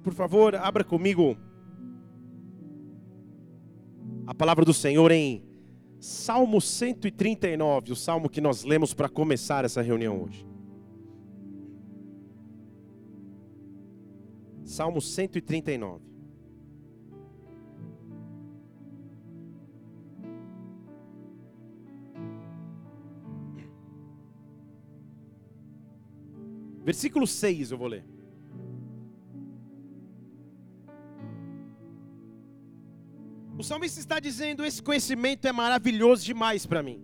Se por favor, abra comigo a palavra do Senhor em Salmo 139, o salmo que nós lemos para começar essa reunião hoje. Salmo 139. Versículo 6 eu vou ler. O salmista está dizendo: Esse conhecimento é maravilhoso demais para mim.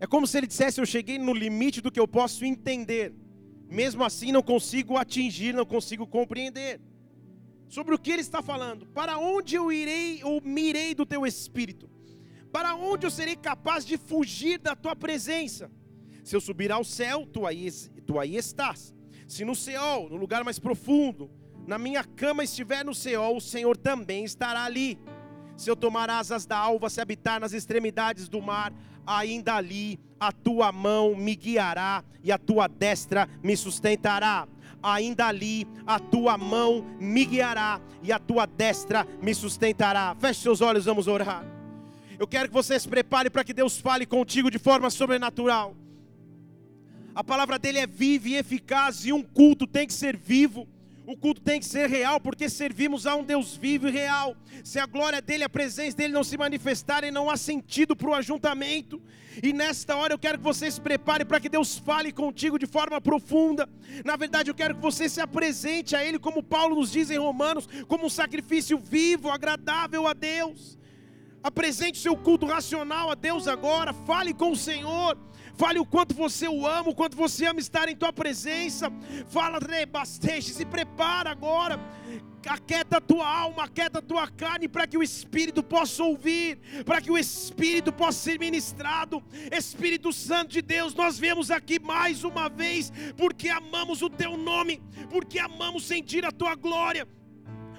É como se ele dissesse: Eu cheguei no limite do que eu posso entender. Mesmo assim, não consigo atingir, não consigo compreender. Sobre o que ele está falando? Para onde eu irei ou mirei do teu espírito? Para onde eu serei capaz de fugir da tua presença? Se eu subir ao céu, tu aí, tu aí estás. Se no céu, no lugar mais profundo, na minha cama estiver no céu, o Senhor também estará ali se eu tomar asas da alva, se habitar nas extremidades do mar, ainda ali a tua mão me guiará e a tua destra me sustentará. Ainda ali a tua mão me guiará e a tua destra me sustentará. Feche seus olhos, vamos orar. Eu quero que você se prepare para que Deus fale contigo de forma sobrenatural. A palavra dele é viva e eficaz, e um culto tem que ser vivo. O culto tem que ser real, porque servimos a um Deus vivo e real. Se a glória dele, a presença dele não se manifestarem, não há sentido para o ajuntamento. E nesta hora eu quero que você se prepare para que Deus fale contigo de forma profunda. Na verdade, eu quero que você se apresente a Ele, como Paulo nos diz em Romanos, como um sacrifício vivo, agradável a Deus. Apresente seu culto racional a Deus agora. Fale com o Senhor. Fale o quanto você o ama, o quanto você ama estar em tua presença. Fala, rebasteixe, se prepara agora. Aquieta a tua alma, aquieta a tua carne, para que o Espírito possa ouvir, para que o Espírito possa ser ministrado. Espírito Santo de Deus, nós vemos aqui mais uma vez, porque amamos o teu nome, porque amamos sentir a tua glória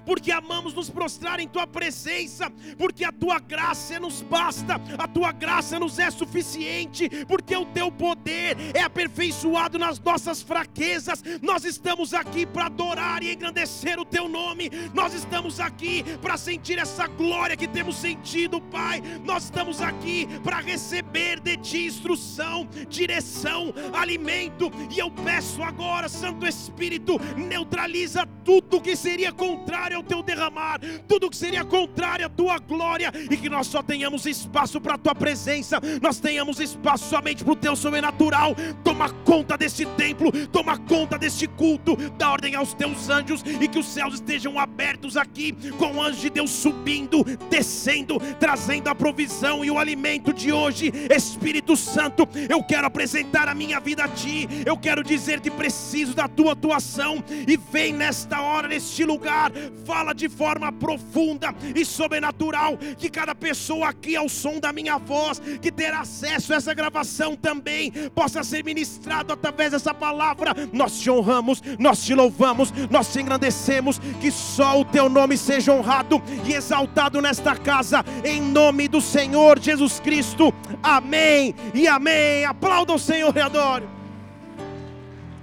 porque amamos nos prostrar em tua presença, porque a tua graça nos basta, a tua graça nos é suficiente, porque o teu poder é aperfeiçoado nas nossas fraquezas. Nós estamos aqui para adorar e engrandecer o teu nome, nós estamos aqui para sentir essa glória que temos sentido, Pai. Nós estamos aqui para receber de ti instrução, direção, alimento, e eu peço agora, Santo Espírito, neutraliza tudo que seria contrário contrário ao teu derramar, tudo que seria contrário à tua glória, e que nós só tenhamos espaço para a tua presença, nós tenhamos espaço somente para o teu sobrenatural. Toma conta desse templo, toma conta desse culto, dá ordem aos teus anjos. E que os céus estejam abertos aqui, com anjos de Deus subindo, descendo, trazendo a provisão e o alimento de hoje. Espírito Santo, eu quero apresentar a minha vida a ti, eu quero dizer que preciso da tua atuação. E vem nesta hora, neste lugar, fala de forma profunda e sobrenatural. Que cada pessoa aqui, ao som da minha voz, que terá acesso a essa gravação também, possa ser ministrado através dessa palavra. Nós te honramos, nós te louvamos, nós te engrandecemos. Que só o teu nome seja honrado e exaltado nesta casa, em nome do Senhor Jesus Cristo. Amém e amém. Aplauda o Senhor e adore.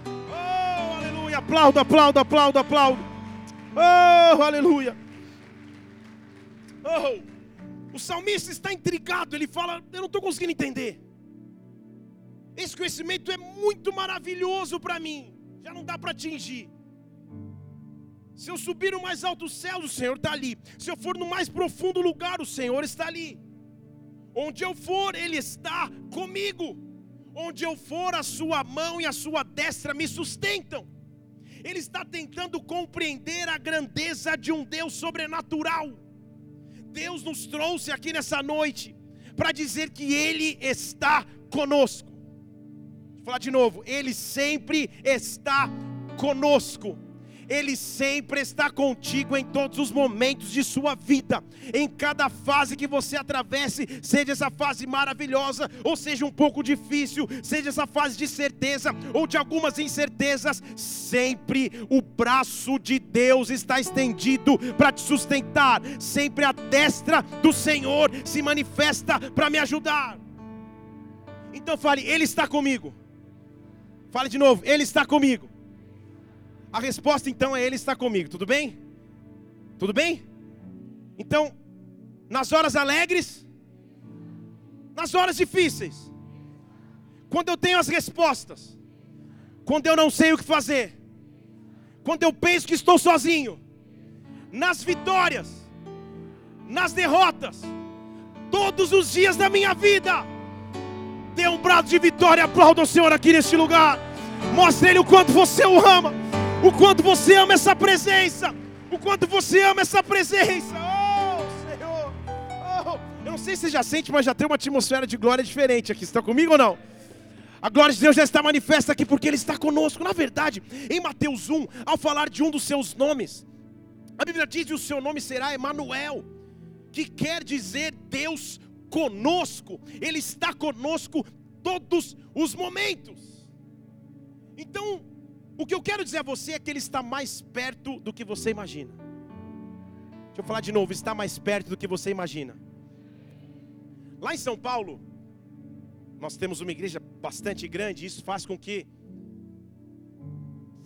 Oh, aleluia. Aplauda, aplauda, aplauda, aplauda. Oh, aleluia. Oh, o salmista está intrigado. Ele fala: Eu não estou conseguindo entender. Esse conhecimento é muito maravilhoso para mim. Já não dá para atingir. Se eu subir no mais alto céu, o Senhor está ali. Se eu for no mais profundo lugar, o Senhor está ali. Onde eu for, Ele está comigo. Onde eu for, a sua mão e a sua destra me sustentam ele está tentando compreender a grandeza de um Deus sobrenatural. Deus nos trouxe aqui nessa noite para dizer que Ele está conosco. Vou falar de novo, Ele sempre está conosco. Ele sempre está contigo em todos os momentos de sua vida, em cada fase que você atravesse, seja essa fase maravilhosa, ou seja um pouco difícil, seja essa fase de certeza ou de algumas incertezas, sempre o braço de Deus está estendido para te sustentar, sempre a destra do Senhor se manifesta para me ajudar. Então fale, Ele está comigo. Fale de novo, Ele está comigo A resposta então é Ele está comigo, tudo bem? Tudo bem? Então, nas horas alegres, nas horas difíceis, quando eu tenho as respostas, quando eu não sei o que fazer, quando eu penso que estou sozinho, nas vitórias, nas derrotas, todos os dias da minha vida, dê um brado de vitória, aplauda o Senhor aqui neste lugar, mostre Ele o quanto você o ama, o quanto você ama essa presença, o quanto você ama essa presença. Oh, Senhor, oh, eu não sei se você já sente, mas já tem uma atmosfera de glória diferente aqui. Você está comigo ou não? A glória de Deus já está manifesta aqui porque Ele está conosco. Na verdade, em Mateus 1, ao falar de um dos seus nomes, a Bíblia diz que o seu nome será Emanuel, que quer dizer Deus conosco. Ele está conosco todos os momentos. Então, o que eu quero dizer a você é que Ele está mais perto do que você imagina. Deixa eu falar de novo, está mais perto do que você imagina. Lá em São Paulo, nós temos uma igreja bastante grande, isso faz com que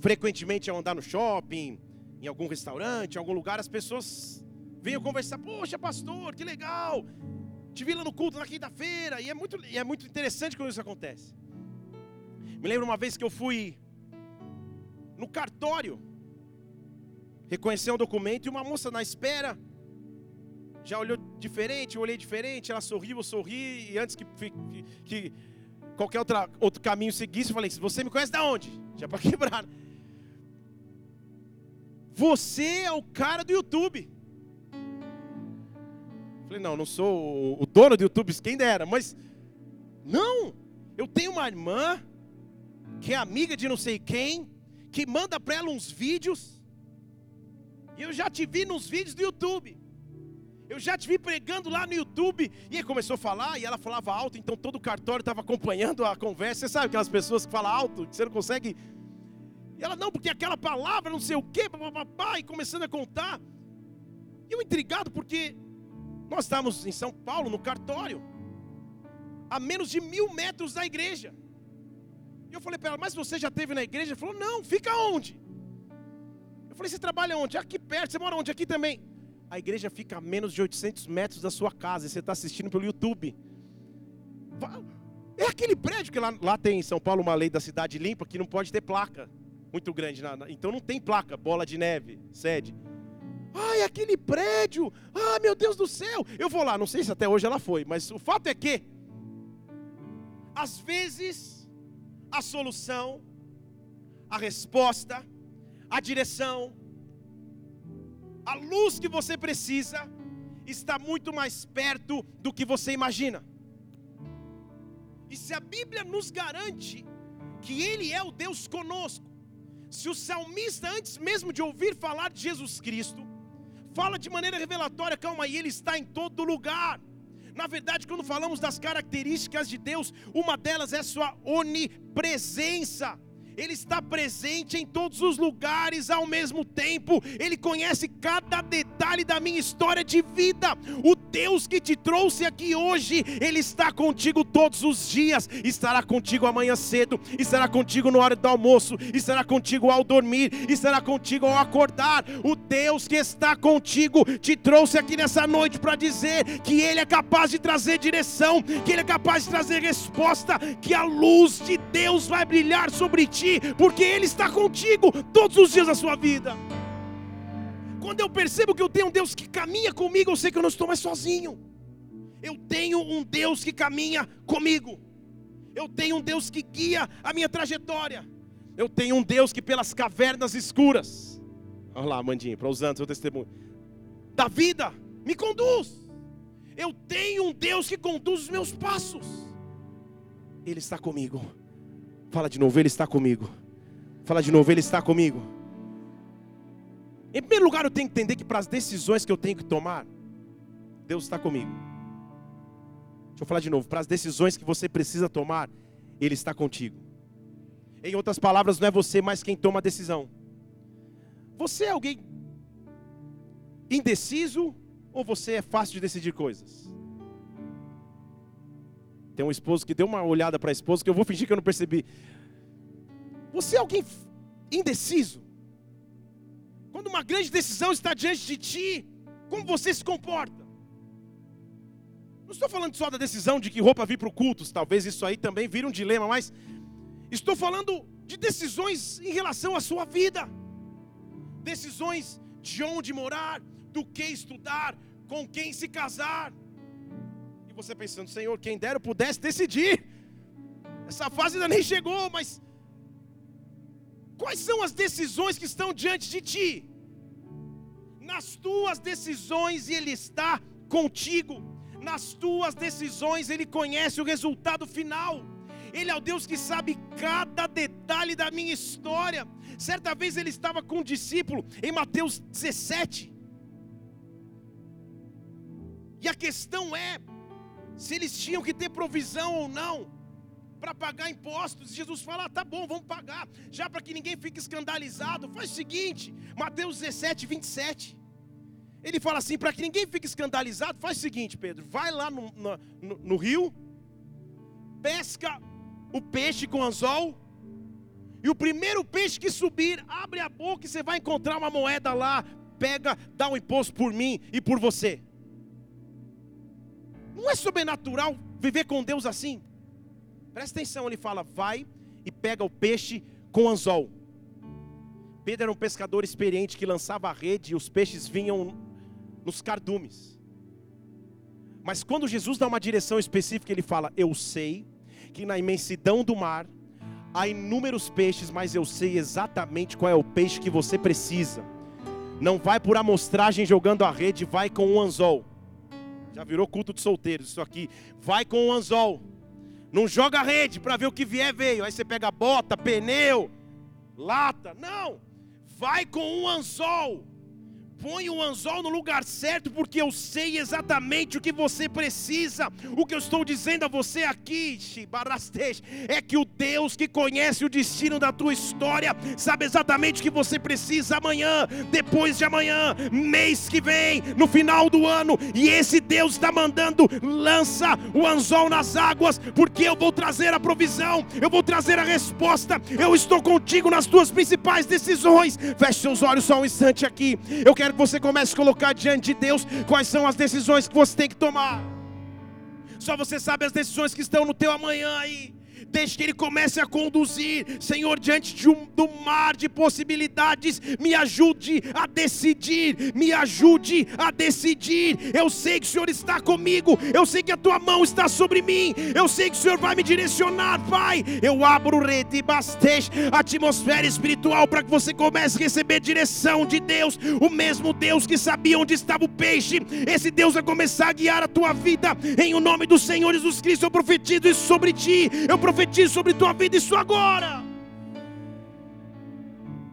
frequentemente ao andar no shopping, em algum restaurante, em algum lugar, as pessoas venham conversar, poxa pastor, que legal, te vi lá no culto na quinta-feira, e é muito, e é muito interessante quando isso acontece. Me lembro uma vez que eu fui no cartório reconhecer um documento e uma moça na espera já olhou diferente, eu olhei diferente, ela sorriu, eu sorri, e antes que, que, que qualquer outra, outro caminho seguisse, eu falei, você me conhece da onde? Já para quebrar. Você é o cara do YouTube. Falei, não, não sou o dono do YouTube, quem dera, mas não, eu tenho uma irmã que é amiga de não sei quem, que manda para ela uns vídeos, e eu já te vi nos vídeos do YouTube. Eu já te vi pregando lá no YouTube. E aí começou a falar, e ela falava alto, então todo o cartório estava acompanhando a conversa. Você sabe aquelas pessoas que falam alto, que você não consegue. E ela, não, porque aquela palavra, não sei o quê, papapá, e começando a contar. E eu intrigado, porque nós estávamos em São Paulo, no cartório, a menos de mil metros da igreja. E eu falei para ela, mas você já esteve na igreja? Ela falou, não, fica onde? Eu falei, você trabalha onde? Aqui perto, você mora onde? Aqui também a igreja fica a menos de 800 metros da sua casa e você está assistindo pelo YouTube. É aquele prédio que lá, lá tem em São Paulo uma lei da cidade limpa que não pode ter placa muito grande. Na, na, então não tem placa, bola de neve, sede. Ai, aquele prédio! Ah, meu Deus do céu! Eu vou lá, não sei se até hoje ela foi, mas o fato é que, às vezes, a solução, a resposta, a direção, a luz que você precisa está muito mais perto do que você imagina. E se a Bíblia nos garante que Ele é o Deus conosco, se o salmista, antes mesmo de ouvir falar de Jesus Cristo, fala de maneira revelatória, calma aí, Ele está em todo lugar. Na verdade, quando falamos das características de Deus, uma delas é sua onipresença. Ele está presente em todos os lugares ao mesmo tempo, Ele conhece cada detalhe da minha história de vida. O Deus que te trouxe aqui hoje, Ele está contigo todos os dias, estará contigo amanhã cedo, estará contigo na hora do almoço, estará contigo ao dormir, estará contigo ao acordar. O Deus que está contigo te trouxe aqui nessa noite para dizer que Ele é capaz de trazer direção, que Ele é capaz de trazer resposta, que a luz de Deus vai brilhar sobre ti ti, porque Ele está contigo todos os dias da sua vida. Quando eu percebo que eu tenho um Deus que caminha comigo, eu sei que eu não estou mais sozinho. Eu tenho um Deus que caminha comigo. Eu tenho um Deus que guia a minha trajetória. Eu tenho um Deus que pelas cavernas escuras, olha lá, Mandinho, para usando seu testemunho, da vida, me conduz. Eu tenho um Deus que conduz os meus passos. Ele está comigo. Fala de novo, Ele está comigo. Fala de novo, Ele está comigo. Em primeiro lugar, eu tenho que entender que para as decisões que eu tenho que tomar, Deus está comigo. Deixa eu falar de novo. Para as decisões que você precisa tomar, Ele está contigo. Em outras palavras, não é você mais quem toma a decisão. Você é alguém indeciso ou você é fácil de decidir coisas? Tem um esposo que deu uma olhada para a esposa que eu vou fingir que eu não percebi. Você é alguém indeciso? Quando uma grande decisão está diante de ti, como você se comporta? Não estou falando só da decisão de que roupa vir para o culto, talvez isso aí também vire um dilema, mas estou falando de decisões em relação à sua vida, decisões de onde morar, do que estudar, com quem se casar. Você pensando, Senhor, quem dera eu pudesse decidir. Essa fase ainda nem chegou, mas quais são as decisões que estão diante de ti? Nas tuas decisões Ele está contigo nas tuas decisões, Ele conhece o resultado final. Ele é o Deus que sabe cada detalhe da minha história. Certa vez ele estava com um discípulo em Mateus 17. E a questão é se eles tinham que ter provisão ou não para pagar impostos. Jesus fala: ah, tá bom, vamos pagar. Já para que ninguém fique escandalizado, faz o seguinte, Mateus 17, 27. Ele fala assim: para que ninguém fique escandalizado, faz o seguinte, Pedro: vai lá no, no, no rio, pesca o peixe com anzol, e o primeiro peixe que subir, abre a boca e você vai encontrar uma moeda lá, pega, dá um imposto por mim e por você. Não é sobrenatural viver com Deus assim? Presta atenção, ele fala: vai e pega o peixe com anzol. Pedro era um pescador experiente que lançava a rede e os peixes vinham nos cardumes. Mas quando Jesus dá uma direção específica, ele fala: Eu sei que na imensidão do mar há inúmeros peixes, mas eu sei exatamente qual é o peixe que você precisa. Não vai por amostragem jogando a rede, vai com um anzol. Já virou culto de solteiros isso aqui. Vai com um anzol. Não joga rede para ver o que vier veio. Aí você pega bota, pneu, lata. Não. Vai com um anzol. Põe o anzol no lugar certo, porque eu sei exatamente o que você precisa. O que eu estou dizendo a você aqui, é que o Deus que conhece o destino da tua história sabe exatamente o que você precisa amanhã, depois de amanhã, mês que vem, no final do ano. E esse Deus está mandando, lança o anzol nas águas, porque eu vou trazer a provisão, eu vou trazer a resposta. Eu estou contigo nas tuas principais decisões. Feche seus olhos só um instante aqui. Eu quero quero que você comece a colocar diante de Deus quais são as decisões que você tem que tomar. Só você sabe as decisões que estão no teu amanhã aí. Deixe que Ele comece a conduzir, Senhor, diante de um, do mar de possibilidades. Me ajude a decidir, me ajude a decidir. Eu sei que o Senhor está comigo, eu sei que a tua mão está sobre mim, eu sei que o Senhor vai me direcionar, Pai. Eu abro rede bastante atmosfera espiritual para que você comece a receber direção de Deus, o mesmo Deus que sabia onde estava o peixe. Esse Deus vai começar a guiar a tua vida em o nome do Senhor Jesus Cristo. Eu profetizo isso sobre ti. Eu profetizo sobre tua vida isso agora.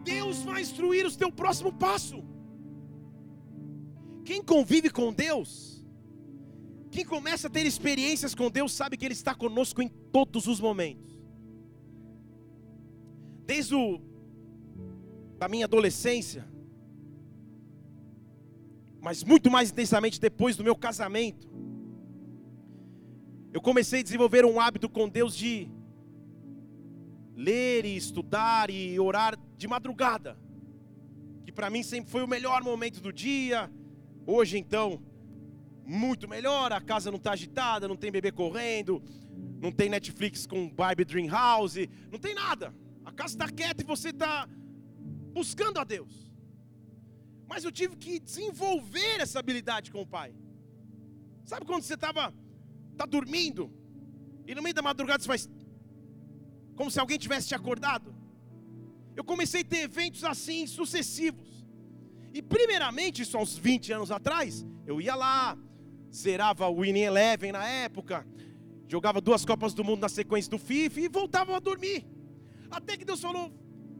Deus vai instruir o teu próximo passo. Quem convive com Deus, quem começa a ter experiências com Deus, sabe que Ele está conosco em todos os momentos. Desde o, a minha adolescência, mas muito mais intensamente depois do meu casamento, eu comecei a desenvolver um hábito com Deus de ler e estudar e orar de madrugada, que para mim sempre foi o melhor momento do dia. Hoje então, muito melhor, a casa não está agitada, não tem bebê correndo, não tem Netflix com Barbie Dream House, não tem nada. A casa está quieta e você está buscando a Deus. Mas eu tive que desenvolver essa habilidade com o Pai. Sabe quando você estava tá dormindo e no meio da madrugada você faz como se alguém tivesse te acordado. Eu comecei a ter eventos assim sucessivos. E primeiramente, isso há uns 20 anos atrás, eu ia lá, zerava o Winning Eleven na época, jogava duas Copas do Mundo na sequência do FIFA e voltava a dormir. Até que Deus falou: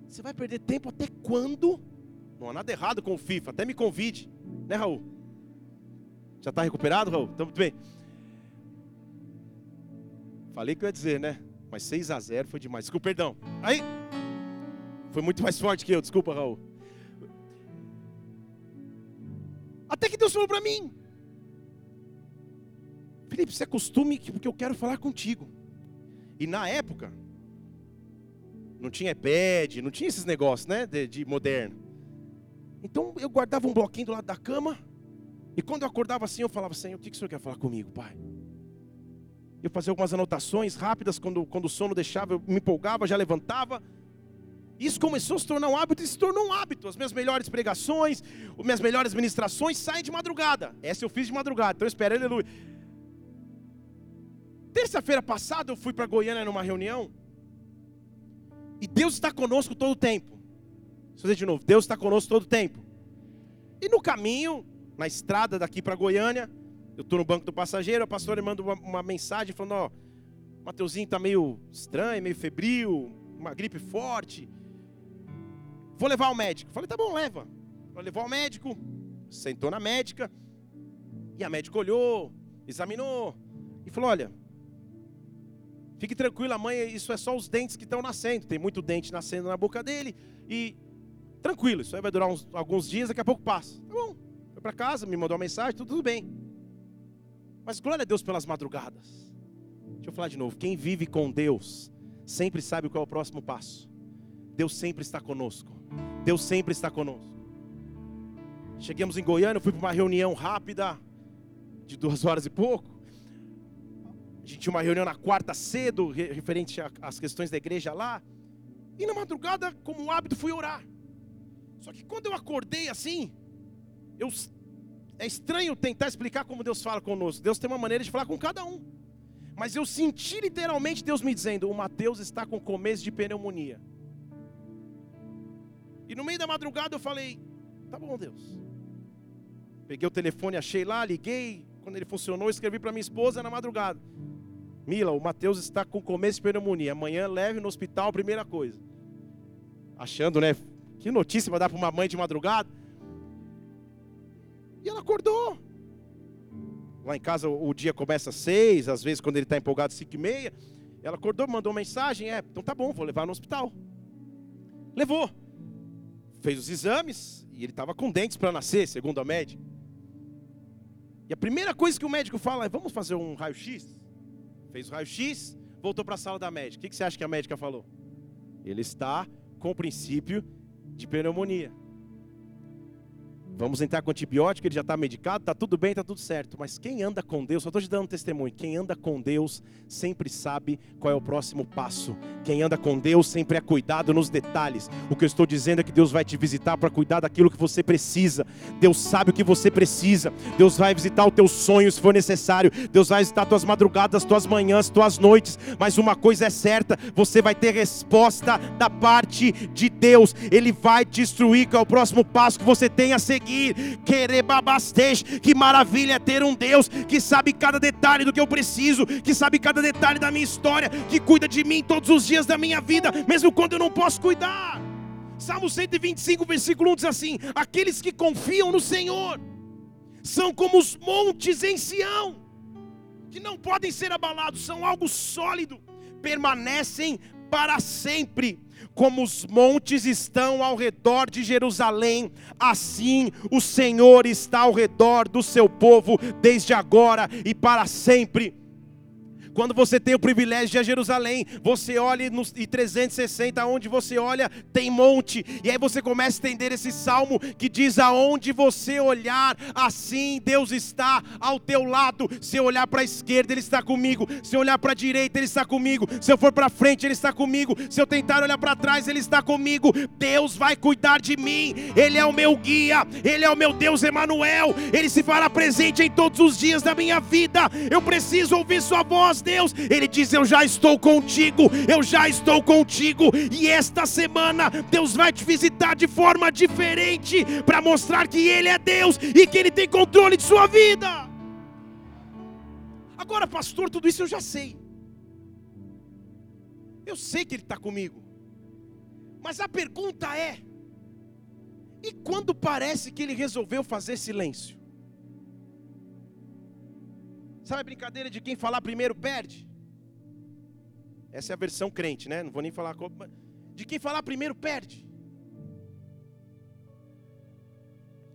Você vai perder tempo até quando? Não há nada errado com o FIFA, até me convide, né, Raul? Já está recuperado, Raul? Muito bem. Falei que eu ia dizer, né? Mas 6 a 0 foi demais. Desculpa, perdão. Aí. Foi muito mais forte que eu, desculpa, Raul. Até que Deus falou para mim: Felipe, se acostume porque eu quero falar contigo. E na época, não tinha iPad, não tinha esses negócios, né, de, de moderno. Então eu guardava um bloquinho do lado da cama. E quando eu acordava assim, eu falava, Senhor, o que, que o Senhor quer falar comigo, Pai? Eu fazia algumas anotações rápidas, quando, quando o sono deixava, eu me empolgava, já levantava. Isso começou a se tornar um hábito e se tornou um hábito. As minhas melhores pregações, as minhas melhores ministrações saem de madrugada. Essa eu fiz de madrugada, então espera, aleluia. Terça-feira passada eu fui para Goiânia numa reunião. E Deus está conosco todo o tempo. Vou fazer de novo. Deus está conosco todo o tempo. E no caminho, na estrada daqui para Goiânia, eu estou no banco do passageiro, a pastora manda uma, uma mensagem falando, ó, Mateuzinho está meio estranho, meio febril, uma gripe forte. Vou levar ao médico. Falei, tá bom, leva. Vou levar ao médico. Sentou na médica. E a médica olhou, examinou e falou: Olha, fique tranquila, mãe, isso é só os dentes que estão nascendo. Tem muito dente nascendo na boca dele. E tranquilo, isso aí vai durar uns, alguns dias, daqui a pouco passa. Tá bom. Foi para casa, me mandou uma mensagem, tudo, tudo bem. Mas glória a Deus pelas madrugadas. Deixa eu falar de novo. Quem vive com Deus sempre sabe qual é o próximo passo. Deus sempre está conosco. Deus sempre está conosco. Chegamos em Goiânia, fui para uma reunião rápida, de duas horas e pouco. A gente tinha uma reunião na quarta cedo, referente às questões da igreja lá. E na madrugada, como hábito, fui orar. Só que quando eu acordei assim, eu, é estranho tentar explicar como Deus fala conosco. Deus tem uma maneira de falar com cada um. Mas eu senti literalmente Deus me dizendo: o Mateus está com começo de pneumonia. E no meio da madrugada eu falei: tá bom, Deus. Peguei o telefone, achei lá, liguei. Quando ele funcionou, escrevi para minha esposa na madrugada: Mila, o Mateus está com começo de pneumonia. Amanhã leve no hospital, primeira coisa. Achando, né? Que notícia vai dar para uma mãe de madrugada. E ela acordou. Lá em casa o dia começa às seis, às vezes quando ele está empolgado, cinco e meia. Ela acordou, mandou mensagem, é, então tá bom, vou levar no hospital. Levou fez os exames e ele estava com dentes para nascer, segundo a médica. E a primeira coisa que o médico fala é: vamos fazer um raio-x? Fez o raio-x, voltou para a sala da médica. O que, que você acha que a médica falou? Ele está com o princípio de pneumonia. Vamos entrar com antibiótico, ele já está medicado, está tudo bem, está tudo certo. Mas quem anda com Deus, só estou te dando um testemunho. Quem anda com Deus sempre sabe qual é o próximo passo. Quem anda com Deus sempre é cuidado nos detalhes. O que eu estou dizendo é que Deus vai te visitar para cuidar daquilo que você precisa. Deus sabe o que você precisa. Deus vai visitar o teu sonho se for necessário. Deus vai visitar tuas madrugadas, tuas manhãs, tuas noites. Mas uma coisa é certa: você vai ter resposta da parte de Deus. Ele vai te instruir qual é o próximo passo que você tem a seguir seguir. Querer. Que maravilha é ter um Deus que sabe cada detalhe do que eu preciso, que sabe cada detalhe da minha história, que cuida de mim todos os dias da minha vida, mesmo quando eu não posso cuidar. Salmo 125, versículo 1 diz assim: Aqueles que confiam no Senhor são como os montes em Sião, que não podem ser abalados, são algo sólido, permanecem para sempre. Como os montes estão ao redor de Jerusalém, assim o Senhor está ao redor do seu povo, desde agora e para sempre. Quando você tem o privilégio de ir a Jerusalém, você olha e 360, onde você olha, tem monte. E aí você começa a entender esse salmo que diz: aonde você olhar, assim Deus está ao teu lado. Se eu olhar para a esquerda, Ele está comigo. Se eu olhar para a direita, Ele está comigo. Se eu for para frente, Ele está comigo. Se eu tentar olhar para trás, Ele está comigo. Deus vai cuidar de mim. Ele é o meu guia. Ele é o meu Deus Emanuel. Ele se fará presente em todos os dias da minha vida. Eu preciso ouvir Sua voz. Deus. Ele diz: Eu já estou contigo, eu já estou contigo. E esta semana Deus vai te visitar de forma diferente para mostrar que Ele é Deus e que Ele tem controle de sua vida. Agora, pastor, tudo isso eu já sei. Eu sei que Ele está comigo. Mas a pergunta é: e quando parece que Ele resolveu fazer silêncio? Sabe a brincadeira de quem falar primeiro perde? Essa é a versão crente, né? Não vou nem falar. De quem falar primeiro perde.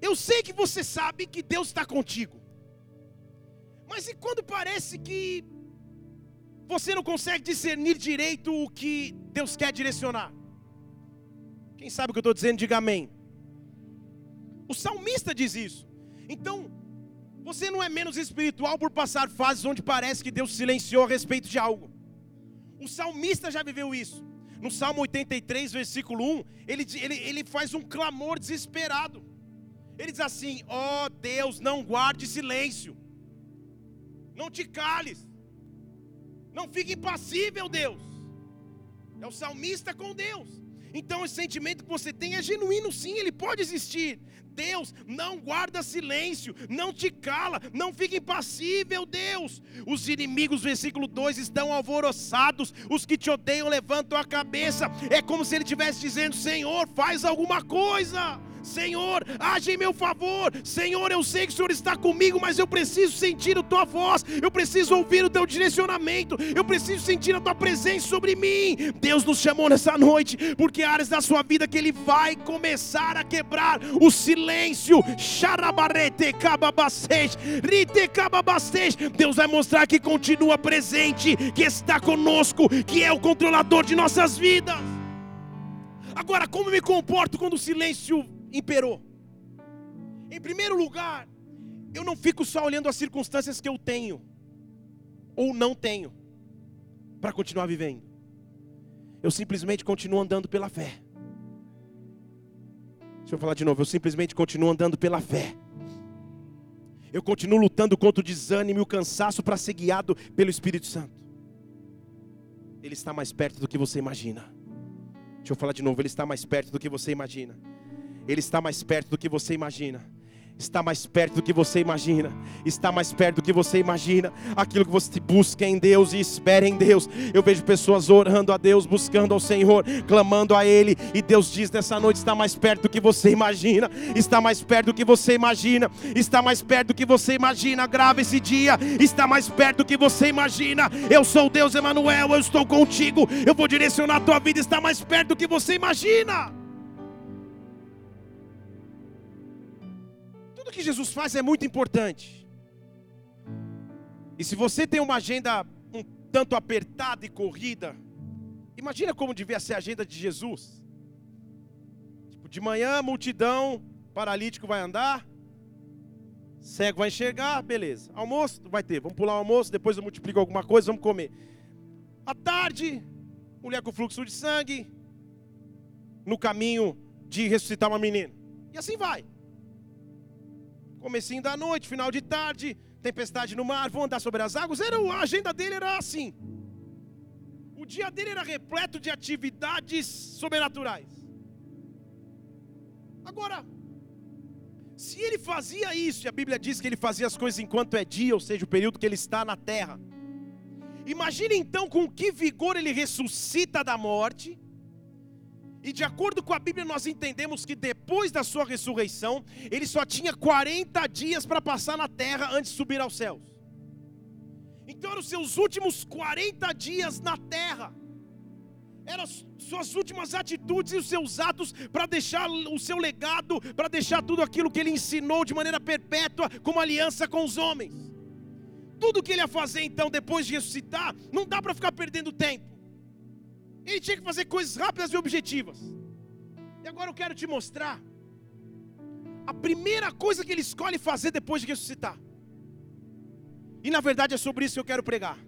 Eu sei que você sabe que Deus está contigo. Mas e quando parece que você não consegue discernir direito o que Deus quer direcionar? Quem sabe o que eu estou dizendo, diga amém. O salmista diz isso. Então, você não é menos espiritual por passar fases onde parece que Deus silenciou a respeito de algo. O salmista já viveu isso. No Salmo 83, versículo 1, ele, ele, ele faz um clamor desesperado. Ele diz assim: Ó oh, Deus, não guarde silêncio, não te cales, não fique impassível, Deus. É o salmista com Deus. Então, esse sentimento que você tem é genuíno, sim, ele pode existir. Deus, não guarda silêncio, não te cala, não fica impassível, Deus. Os inimigos, versículo 2, estão alvoroçados, os que te odeiam levantam a cabeça. É como se ele estivesse dizendo: Senhor, faz alguma coisa. Senhor, age em meu favor. Senhor, eu sei que o Senhor está comigo, mas eu preciso sentir a tua voz, eu preciso ouvir o teu direcionamento, eu preciso sentir a tua presença sobre mim. Deus nos chamou nessa noite, porque há áreas da sua vida que Ele vai começar a quebrar o silêncio. Deus vai mostrar que continua presente, que está conosco, que é o controlador de nossas vidas. Agora, como me comporto quando o silêncio imperou. Em primeiro lugar, eu não fico só olhando as circunstâncias que eu tenho ou não tenho para continuar vivendo. Eu simplesmente continuo andando pela fé. Deixa eu falar de novo, eu simplesmente continuo andando pela fé. Eu continuo lutando contra o desânimo e o cansaço para ser guiado pelo Espírito Santo. Ele está mais perto do que você imagina. Deixa eu falar de novo, ele está mais perto do que você imagina. Ele está mais perto do que você imagina está mais perto do que você imagina, está mais perto do que você imagina. Aquilo que você busca em Deus e espera em Deus. Eu vejo pessoas orando a Deus, buscando ao Senhor, clamando a Ele, e Deus diz nessa noite: está mais perto do que você imagina, está mais perto do que você imagina, está mais perto do que você imagina. Grava esse dia, está mais perto do que você imagina. Eu sou Deus Emanuel, eu estou contigo, eu vou direcionar a tua vida, está mais perto do que você imagina. Que Jesus faz é muito importante. E se você tem uma agenda um tanto apertada e corrida, imagina como devia ser a agenda de Jesus. Tipo, de manhã, multidão, paralítico vai andar, cego vai enxergar, beleza. Almoço vai ter, vamos pular o almoço, depois eu multiplico alguma coisa, vamos comer. À tarde, mulher com fluxo de sangue, no caminho de ressuscitar uma menina. E assim vai. Comecinho da noite, final de tarde, tempestade no mar, vão andar sobre as águas. Era, a agenda dele era assim. O dia dele era repleto de atividades sobrenaturais. Agora, se ele fazia isso, e a Bíblia diz que ele fazia as coisas enquanto é dia, ou seja, o período que ele está na terra. Imagine então com que vigor ele ressuscita da morte e de acordo com a Bíblia, nós entendemos que depois da sua ressurreição, ele só tinha 40 dias para passar na terra antes de subir aos céus. Então eram os seus últimos 40 dias na terra. Eram suas últimas atitudes e os seus atos para deixar o seu legado, para deixar tudo aquilo que ele ensinou de maneira perpétua, como aliança com os homens. Tudo que ele ia fazer então depois de ressuscitar, não dá para ficar perdendo tempo. Ele tinha que fazer coisas rápidas e objetivas. E agora eu quero te mostrar a primeira coisa que ele escolhe fazer depois de ressuscitar. E na verdade é sobre isso que eu quero pregar.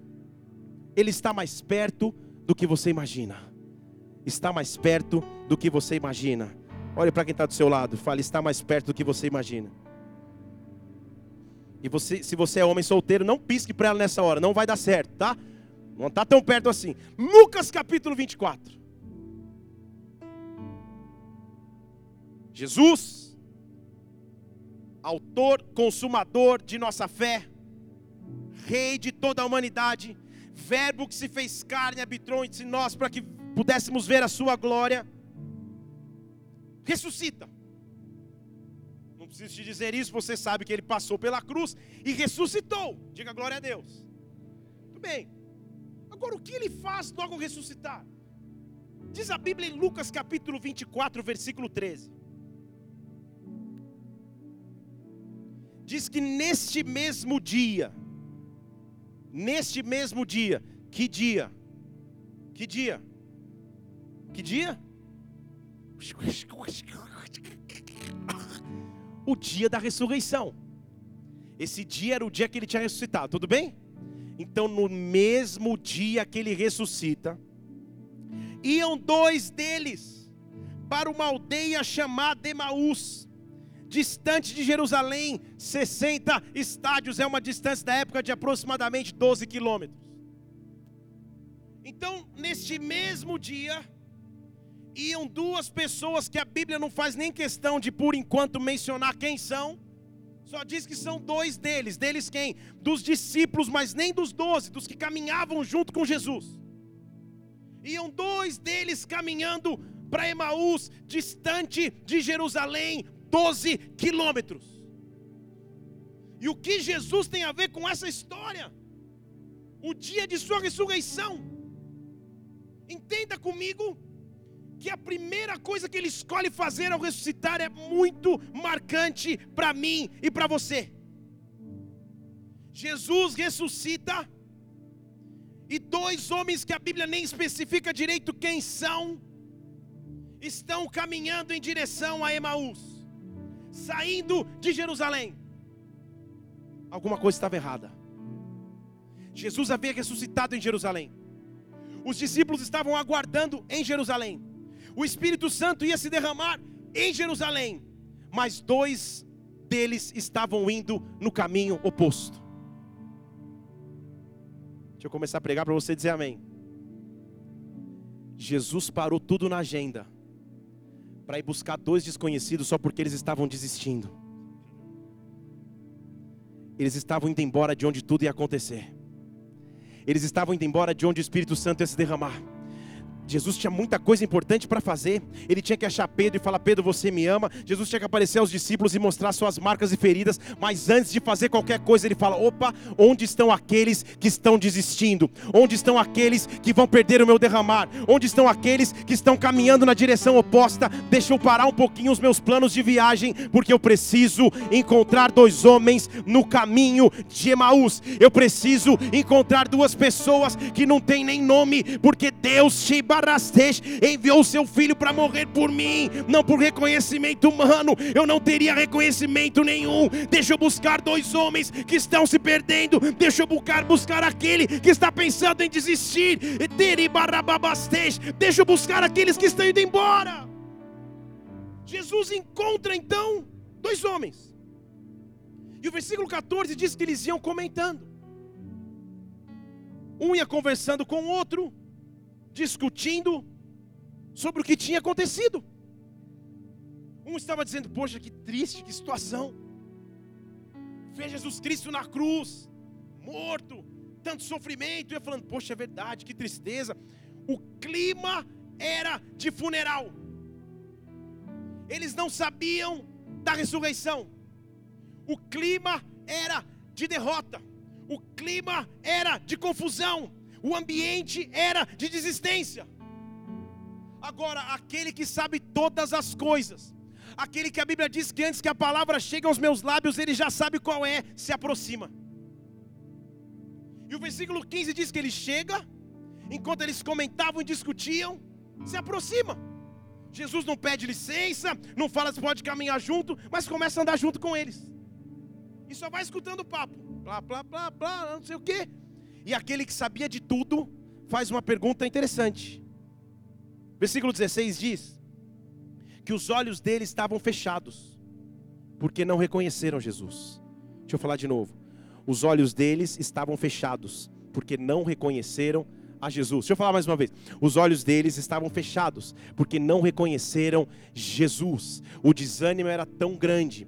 Ele está mais perto do que você imagina. Está mais perto do que você imagina. Olhe para quem está do seu lado, fale, está mais perto do que você imagina. E você, se você é homem solteiro, não pisque para ela nessa hora, não vai dar certo, tá? Não está tão perto assim. Lucas capítulo 24. Jesus, autor, consumador de nossa fé, Rei de toda a humanidade, Verbo que se fez carne, habitou entre nós para que pudéssemos ver a Sua glória, ressuscita. Não preciso te dizer isso, você sabe que Ele passou pela cruz e ressuscitou. Diga glória a Deus. Tudo bem. Agora, o que ele faz logo ressuscitar? Diz a Bíblia em Lucas capítulo 24, versículo 13. Diz que neste mesmo dia, neste mesmo dia, que dia? Que dia? Que dia? o dia da ressurreição. Esse dia era o dia que ele tinha ressuscitado, tudo bem? Então, no mesmo dia que ele ressuscita, iam dois deles para uma aldeia chamada Emaús, distante de Jerusalém, 60 estádios, é uma distância da época de aproximadamente 12 quilômetros. Então, neste mesmo dia, iam duas pessoas que a Bíblia não faz nem questão de, por enquanto, mencionar quem são, só diz que são dois deles. Deles quem? Dos discípulos, mas nem dos doze, dos que caminhavam junto com Jesus. Iam dois deles caminhando para Emaús, distante de Jerusalém, 12 quilômetros. E o que Jesus tem a ver com essa história? O dia de sua ressurreição. Entenda comigo que a primeira coisa que ele escolhe fazer ao ressuscitar é muito marcante para mim e para você. Jesus ressuscita e dois homens que a Bíblia nem especifica direito quem são, estão caminhando em direção a Emaús, saindo de Jerusalém. Alguma coisa estava errada. Jesus havia ressuscitado em Jerusalém. Os discípulos estavam aguardando em Jerusalém. O Espírito Santo ia se derramar em Jerusalém, mas dois deles estavam indo no caminho oposto. Deixa eu começar a pregar para você dizer amém. Jesus parou tudo na agenda para ir buscar dois desconhecidos só porque eles estavam desistindo. Eles estavam indo embora de onde tudo ia acontecer. Eles estavam indo embora de onde o Espírito Santo ia se derramar. Jesus tinha muita coisa importante para fazer. Ele tinha que achar Pedro e falar: Pedro, você me ama. Jesus tinha que aparecer aos discípulos e mostrar suas marcas e feridas. Mas antes de fazer qualquer coisa, ele fala: opa, onde estão aqueles que estão desistindo? Onde estão aqueles que vão perder o meu derramar? Onde estão aqueles que estão caminhando na direção oposta? Deixa eu parar um pouquinho os meus planos de viagem, porque eu preciso encontrar dois homens no caminho de Emaús. Eu preciso encontrar duas pessoas que não têm nem nome, porque Deus te enviou o seu filho para morrer por mim, não por reconhecimento humano, eu não teria reconhecimento nenhum. Deixa eu buscar dois homens que estão se perdendo, deixa eu buscar, buscar aquele que está pensando em desistir, deixa eu buscar aqueles que estão indo embora. Jesus encontra então dois homens, e o versículo 14 diz que eles iam comentando. Um ia conversando com o outro, discutindo sobre o que tinha acontecido. Um estava dizendo: Poxa, que triste, que situação. Ver Jesus Cristo na cruz, morto, tanto sofrimento. E eu falando: Poxa, é verdade, que tristeza. O clima era de funeral. Eles não sabiam da ressurreição. O clima era de derrota. O clima era de confusão o ambiente era de desistência. Agora, aquele que sabe todas as coisas, aquele que a Bíblia diz que antes que a palavra chegue aos meus lábios, ele já sabe qual é, se aproxima. E o versículo 15 diz que ele chega, enquanto eles comentavam e discutiam, se aproxima. Jesus não pede licença, não fala se pode caminhar junto, mas começa a andar junto com eles. E só vai escutando o papo. Blá, blá, blá, blá, não sei o quê. E aquele que sabia de tudo faz uma pergunta interessante. Versículo 16 diz que os olhos dele estavam fechados, porque não reconheceram Jesus. Deixa eu falar de novo. Os olhos deles estavam fechados, porque não reconheceram a Jesus. Deixa eu falar mais uma vez. Os olhos deles estavam fechados, porque não reconheceram Jesus. O desânimo era tão grande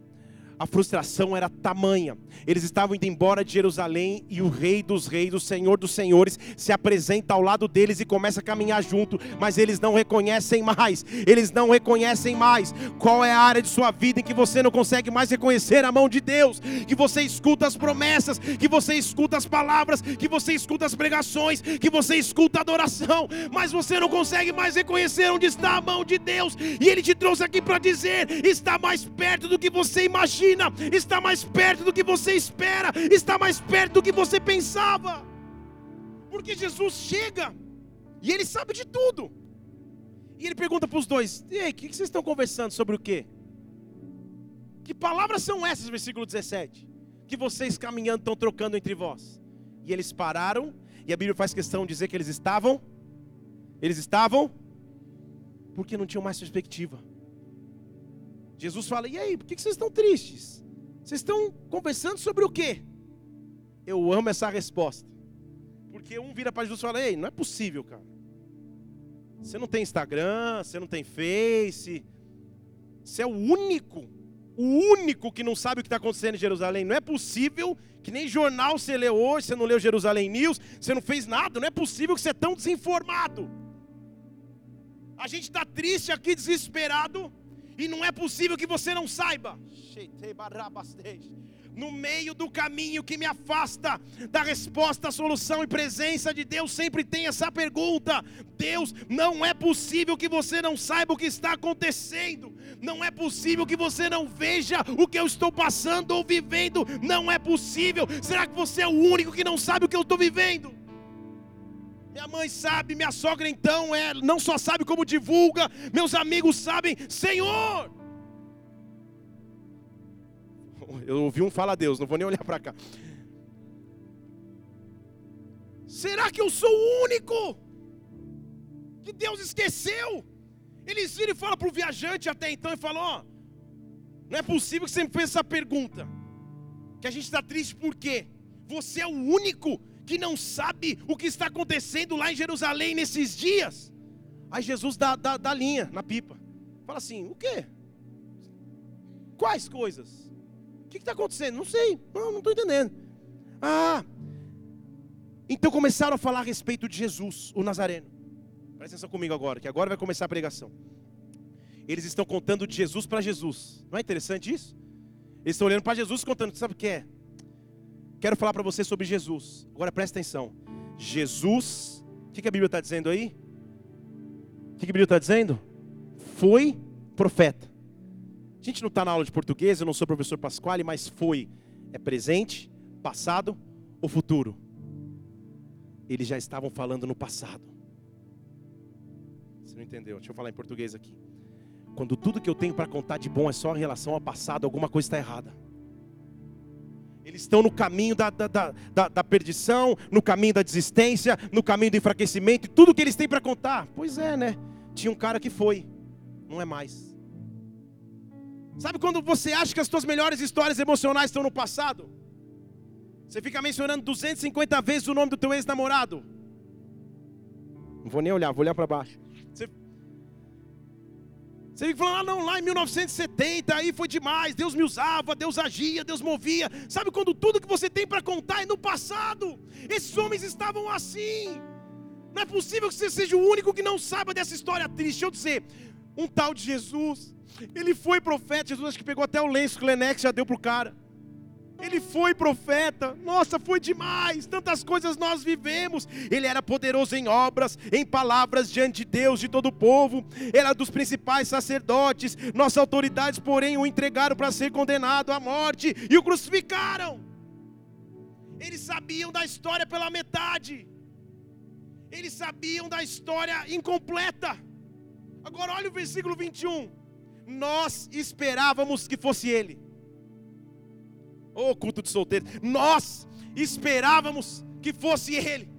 a frustração era tamanha. Eles estavam indo embora de Jerusalém e o Rei dos Reis, o Senhor dos Senhores, se apresenta ao lado deles e começa a caminhar junto, mas eles não reconhecem mais. Eles não reconhecem mais qual é a área de sua vida em que você não consegue mais reconhecer a mão de Deus, que você escuta as promessas, que você escuta as palavras, que você escuta as pregações, que você escuta a adoração, mas você não consegue mais reconhecer onde está a mão de Deus. E ele te trouxe aqui para dizer: está mais perto do que você imagina está mais perto do que você espera, está mais perto do que você pensava. Porque Jesus chega e ele sabe de tudo. E ele pergunta para os dois: E aí, o que vocês estão conversando sobre o quê? Que palavras são essas, versículo 17? Que vocês caminhando estão trocando entre vós. E eles pararam, e a Bíblia faz questão de dizer que eles estavam. Eles estavam porque não tinham mais perspectiva. Jesus fala: E aí, por que vocês estão tristes? Vocês estão conversando sobre o quê? Eu amo essa resposta. Porque um vira para Jesus e fala: Ei, não é possível, cara. Você não tem Instagram, você não tem Face. Você é o único, o único que não sabe o que está acontecendo em Jerusalém. Não é possível que nem jornal você leu hoje, você não leu Jerusalém News, você não fez nada. Não é possível que você é tão desinformado. A gente está triste aqui, desesperado, e não é possível que você não saiba. No meio do caminho que me afasta da resposta, solução e presença de Deus, sempre tem essa pergunta: Deus, não é possível que você não saiba o que está acontecendo, não é possível que você não veja o que eu estou passando ou vivendo, não é possível. Será que você é o único que não sabe o que eu estou vivendo? Minha mãe sabe, minha sogra então é, não só sabe como divulga, meus amigos sabem, Senhor. Eu ouvi um fala a Deus, não vou nem olhar para cá. Será que eu sou o único que Deus esqueceu? Eles viram e falam para o viajante até então e falam: Ó, não é possível que você me fez essa pergunta. Que a gente está triste por quê? Você é o único que não sabe o que está acontecendo lá em Jerusalém nesses dias. Aí Jesus dá, dá, dá linha na pipa. Fala assim: o quê? Quais coisas? O que está acontecendo? Não sei, não estou entendendo. Ah, então começaram a falar a respeito de Jesus, o Nazareno. Presta atenção comigo agora, que agora vai começar a pregação. Eles estão contando de Jesus para Jesus. Não é interessante isso? Eles estão olhando para Jesus contando, sabe o que é? Quero falar para você sobre Jesus. Agora presta atenção. Jesus, o que, que a Bíblia está dizendo aí? O que, que a Bíblia está dizendo? Foi profeta. A gente não está na aula de português, eu não sou professor Pasquale, mas foi. É presente, passado ou futuro? Eles já estavam falando no passado. Você não entendeu? Deixa eu falar em português aqui. Quando tudo que eu tenho para contar de bom é só em relação ao passado, alguma coisa está errada. Eles estão no caminho da, da, da, da, perdição, no caminho da desistência, no caminho do enfraquecimento, tudo que eles têm para contar. Pois é, né? Tinha um cara que foi, não é mais. Sabe quando você acha que as suas melhores histórias emocionais estão no passado? Você fica mencionando 250 vezes o nome do teu ex-namorado. Não vou nem olhar, vou olhar para baixo. Você fica falando, ah, não, lá em 1970, aí foi demais, Deus me usava, Deus agia, Deus movia. Sabe quando tudo que você tem para contar é no passado? Esses homens estavam assim. Não é possível que você seja o único que não saiba dessa história triste. Deixa eu dizer, um tal de Jesus, ele foi profeta, Jesus acho que pegou até o lenço Lenex já deu para o cara. Ele foi profeta, nossa, foi demais, tantas coisas nós vivemos. Ele era poderoso em obras, em palavras diante de Deus, de todo o povo. Era dos principais sacerdotes. Nossas autoridades, porém, o entregaram para ser condenado à morte e o crucificaram. Eles sabiam da história pela metade. Eles sabiam da história incompleta. Agora olha o versículo 21. Nós esperávamos que fosse ele. Oh, culto de solteiro. Nós esperávamos que fosse ele.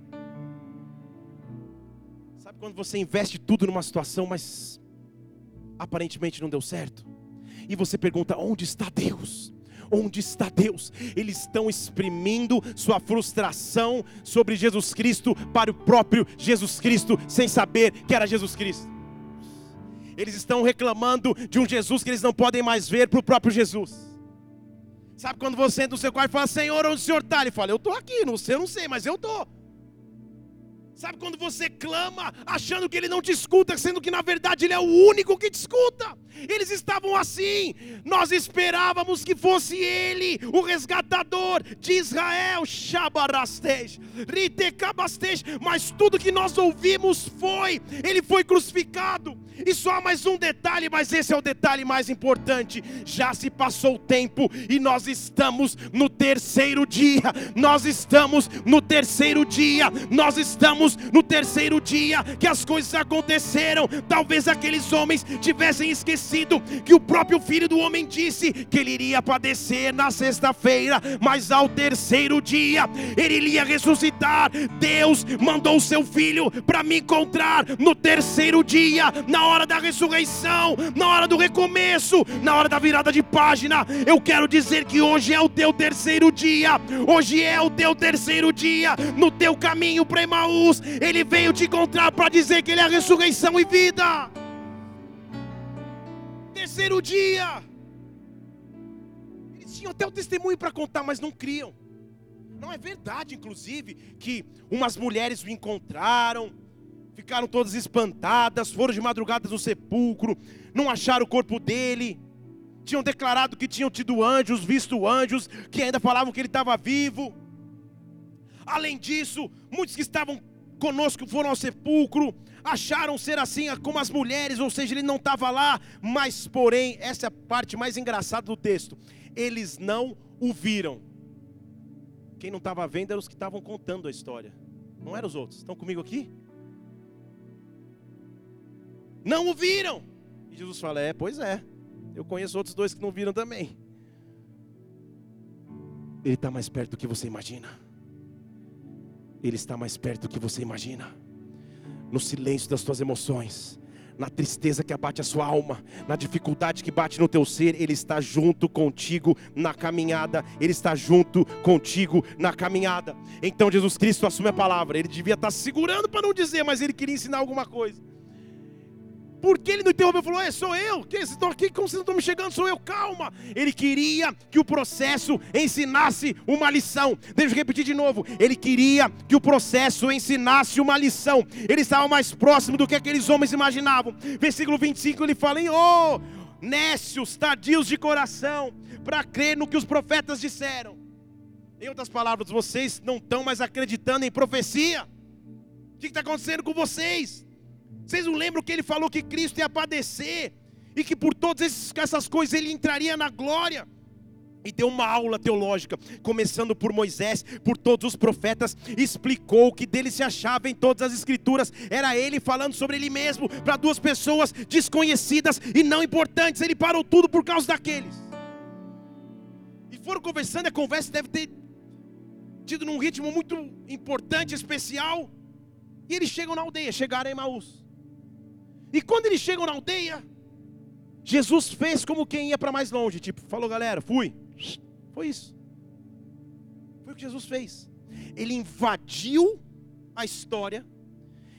Sabe quando você investe tudo numa situação, mas aparentemente não deu certo? E você pergunta: onde está Deus? Onde está Deus? Eles estão exprimindo sua frustração sobre Jesus Cristo para o próprio Jesus Cristo, sem saber que era Jesus Cristo. Eles estão reclamando de um Jesus que eles não podem mais ver para o próprio Jesus. Sabe quando você entra no seu quarto e fala, Senhor, onde o Senhor está? Ele fala, eu estou aqui, não sei, não sei, mas eu estou. Sabe quando você clama achando que ele não te escuta, sendo que na verdade ele é o único que te escuta? Eles estavam assim. Nós esperávamos que fosse ele, o resgatador de Israel, Shabarastej, Ritekabastej, mas tudo que nós ouvimos foi: ele foi crucificado, E só mais um detalhe, mas esse é o detalhe mais importante. Já se passou o tempo e nós estamos no terceiro dia. Nós estamos no terceiro dia. Nós estamos no terceiro dia que as coisas aconteceram. Talvez aqueles homens tivessem esquecido que o próprio filho do homem disse que ele iria padecer na sexta-feira, mas ao terceiro dia ele iria ressuscitar. Deus mandou o seu filho para me encontrar no terceiro dia, na hora da ressurreição, na hora do recomeço, na hora da virada de página. Eu quero dizer que hoje é o teu terceiro dia, hoje é o teu terceiro dia no teu caminho para Emaús. Ele veio te encontrar para dizer que Ele é a ressurreição e vida. Terceiro dia. Eles tinham até o testemunho para contar, mas não criam. Não é verdade, inclusive, que umas mulheres o encontraram ficaram todas espantadas, foram de madrugada no sepulcro, não acharam o corpo dele, tinham declarado que tinham tido anjos, visto anjos, que ainda falavam que ele estava vivo. Além disso, muitos que estavam conosco foram ao sepulcro, acharam ser assim como as mulheres, ou seja, ele não estava lá, mas porém, essa é a parte mais engraçada do texto, eles não o viram. Quem não estava vendo eram os que estavam contando a história, não eram os outros. Estão comigo aqui? Não o viram. E Jesus fala: É, pois é. Eu conheço outros dois que não viram também. Ele está mais perto do que você imagina. Ele está mais perto do que você imagina. No silêncio das suas emoções, na tristeza que abate a sua alma, na dificuldade que bate no teu ser, Ele está junto contigo na caminhada, Ele está junto contigo na caminhada. Então Jesus Cristo assume a palavra, Ele devia estar segurando para não dizer, mas Ele queria ensinar alguma coisa. Por que ele não interrompeu falou: É, sou eu? Que vocês estão aqui? Como vocês não estão me chegando? Sou eu, calma. Ele queria que o processo ensinasse uma lição. Deixa eu repetir de novo. Ele queria que o processo ensinasse uma lição. Ele estava mais próximo do que aqueles homens imaginavam. Versículo 25 ele fala: em Oh, nécios, tardios de coração, para crer no que os profetas disseram. Em outras palavras, vocês não estão mais acreditando em profecia. O que está acontecendo com vocês? Vocês não lembram que ele falou que Cristo ia padecer e que por todas essas coisas ele entraria na glória? E deu uma aula teológica, começando por Moisés, por todos os profetas, explicou que dele se achava em todas as escrituras. Era ele falando sobre ele mesmo para duas pessoas desconhecidas e não importantes. Ele parou tudo por causa daqueles. E foram conversando, a conversa deve ter tido num ritmo muito importante, especial. E eles chegam na aldeia, chegaram em Maús. E quando eles chegam na aldeia, Jesus fez como quem ia para mais longe, tipo, falou galera, fui. Foi isso. Foi o que Jesus fez. Ele invadiu a história,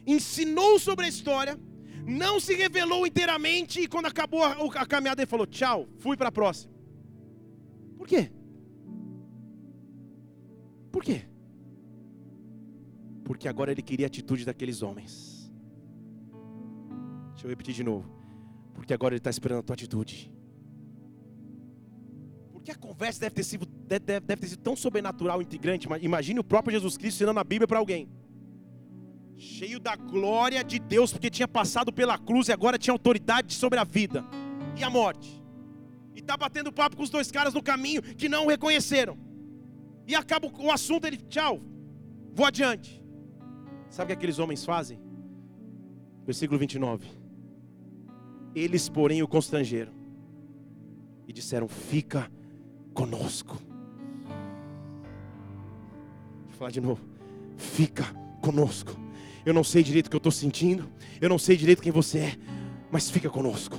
ensinou sobre a história, não se revelou inteiramente e quando acabou a, a caminhada ele falou: "Tchau, fui para a próxima". Por quê? Por quê? Porque agora ele queria a atitude daqueles homens. Deixa eu repetir de novo. Porque agora ele está esperando a tua atitude. Porque a conversa deve ter sido, deve, deve ter sido tão sobrenatural, integrante. Imagine o próprio Jesus Cristo ensinando a Bíblia para alguém. Cheio da glória de Deus, porque tinha passado pela cruz e agora tinha autoridade sobre a vida e a morte. E está batendo papo com os dois caras no caminho que não o reconheceram. E acaba o assunto, ele, tchau, vou adiante. Sabe o que aqueles homens fazem? Versículo 29. Eles, porém, o constrangeram e disseram: Fica conosco. Vou falar de novo. Fica conosco. Eu não sei direito o que eu estou sentindo, eu não sei direito quem você é, mas fica conosco.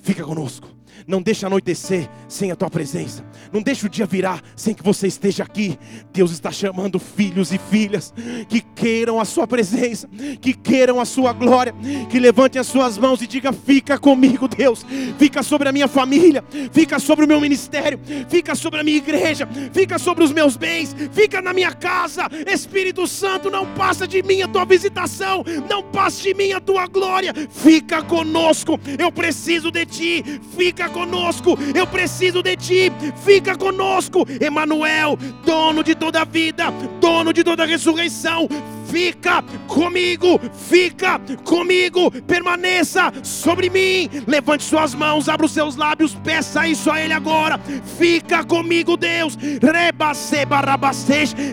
Fica conosco. Não deixa anoitecer sem a tua presença. Não deixa o dia virar sem que você esteja aqui. Deus está chamando filhos e filhas que queiram a sua presença, que queiram a sua glória, que levantem as suas mãos e diga: "Fica comigo, Deus. Fica sobre a minha família, fica sobre o meu ministério, fica sobre a minha igreja, fica sobre os meus bens, fica na minha casa. Espírito Santo, não passa de mim a tua visitação, não passa de mim a tua glória. Fica conosco. Eu preciso de ti. Fica conosco, eu preciso de ti, fica conosco, Emanuel, dono de toda a vida, dono de toda a ressurreição, fica comigo, fica comigo, permaneça sobre mim. Levante suas mãos, abra os seus lábios, peça isso a Ele agora. Fica comigo, Deus.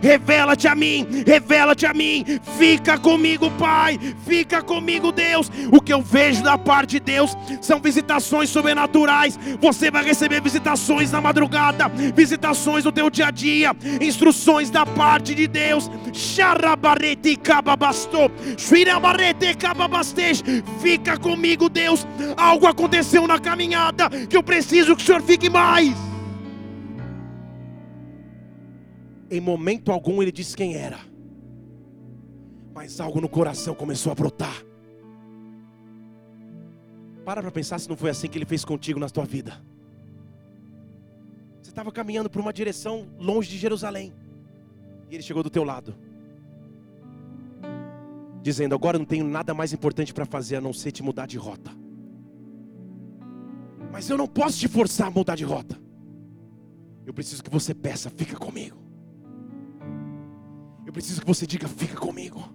Revela-te a mim, revela-te a mim. Fica comigo, Pai. Fica comigo, Deus. O que eu vejo da parte de Deus são visitações sobrenaturais. Você vai receber visitações na madrugada, visitações no teu dia a dia, instruções da parte de Deus. Fica comigo, Deus. Algo aconteceu na caminhada que eu preciso que o Senhor fique mais. Em momento algum ele disse quem era, mas algo no coração começou a brotar. Para para pensar se não foi assim que ele fez contigo na tua vida. Você estava caminhando por uma direção longe de Jerusalém. E ele chegou do teu lado. Dizendo: Agora não tenho nada mais importante para fazer a não ser te mudar de rota. Mas eu não posso te forçar a mudar de rota. Eu preciso que você peça, fica comigo. Eu preciso que você diga, fica comigo.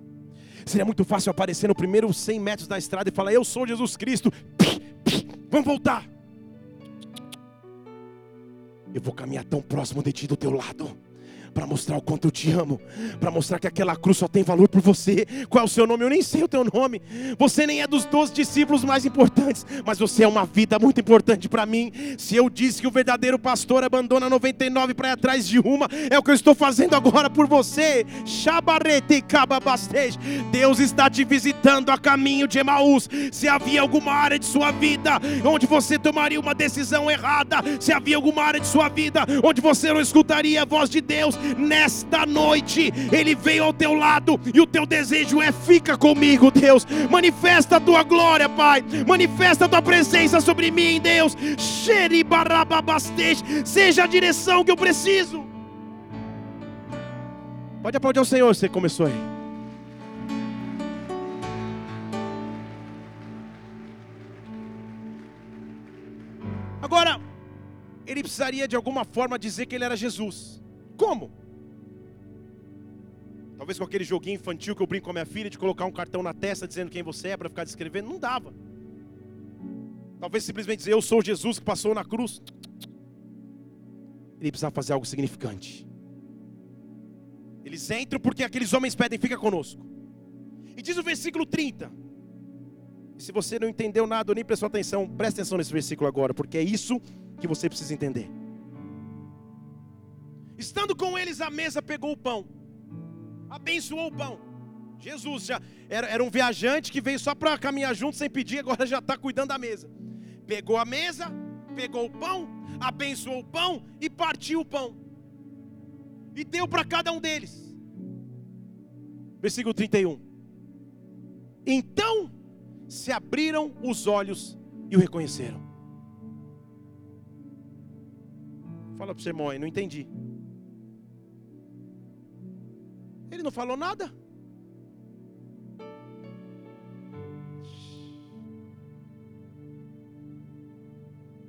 Seria muito fácil aparecer no primeiro 100 metros da estrada e falar: Eu sou Jesus Cristo. Vamos voltar. Eu vou caminhar tão próximo de ti do teu lado para mostrar o quanto eu te amo, para mostrar que aquela cruz só tem valor por você. Qual é o seu nome? Eu nem sei o teu nome. Você nem é dos doze discípulos mais importantes, mas você é uma vida muito importante para mim. Se eu disse que o verdadeiro pastor abandona 99 para ir atrás de uma, é o que eu estou fazendo agora por você. Deus está te visitando a caminho de Emaús. Se havia alguma área de sua vida onde você tomaria uma decisão errada, se havia alguma área de sua vida onde você não escutaria a voz de Deus, nesta noite Ele veio ao teu lado e o teu desejo é: fica comigo, Deus. Manifesta a tua glória, Pai. Manifesta a tua presença sobre mim, Deus. Seja a direção que eu preciso. Pode aplaudir o Senhor, você começou aí. Agora, ele precisaria de alguma forma dizer que ele era Jesus. Como? Talvez com aquele joguinho infantil que eu brinco com a minha filha de colocar um cartão na testa dizendo quem você é para ficar descrevendo, não dava. Talvez simplesmente dizer eu sou Jesus que passou na cruz. Ele precisava fazer algo significante. Eles entram porque aqueles homens pedem, fica conosco. E diz o versículo 30. E se você não entendeu nada nem prestou atenção, preste atenção nesse versículo agora, porque é isso que você precisa entender. Estando com eles à mesa, pegou o pão, abençoou o pão. Jesus já era, era um viajante que veio só para caminhar junto sem pedir, agora já está cuidando da mesa. Pegou a mesa, pegou o pão, abençoou o pão e partiu o pão. E deu para cada um deles. Versículo 31. Então se abriram os olhos e o reconheceram. Fala para o irmão aí, não entendi. Ele não falou nada.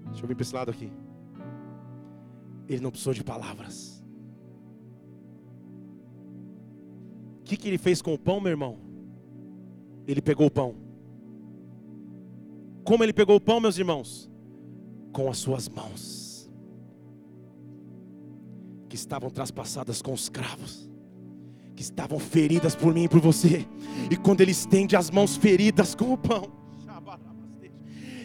Deixa eu vir para esse lado aqui. Ele não precisou de palavras. O que, que ele fez com o pão, meu irmão? Ele pegou o pão. Como ele pegou o pão, meus irmãos? Com as suas mãos, que estavam traspassadas com os cravos que estavam feridas por mim e por você. E quando Ele estende as mãos feridas com o pão,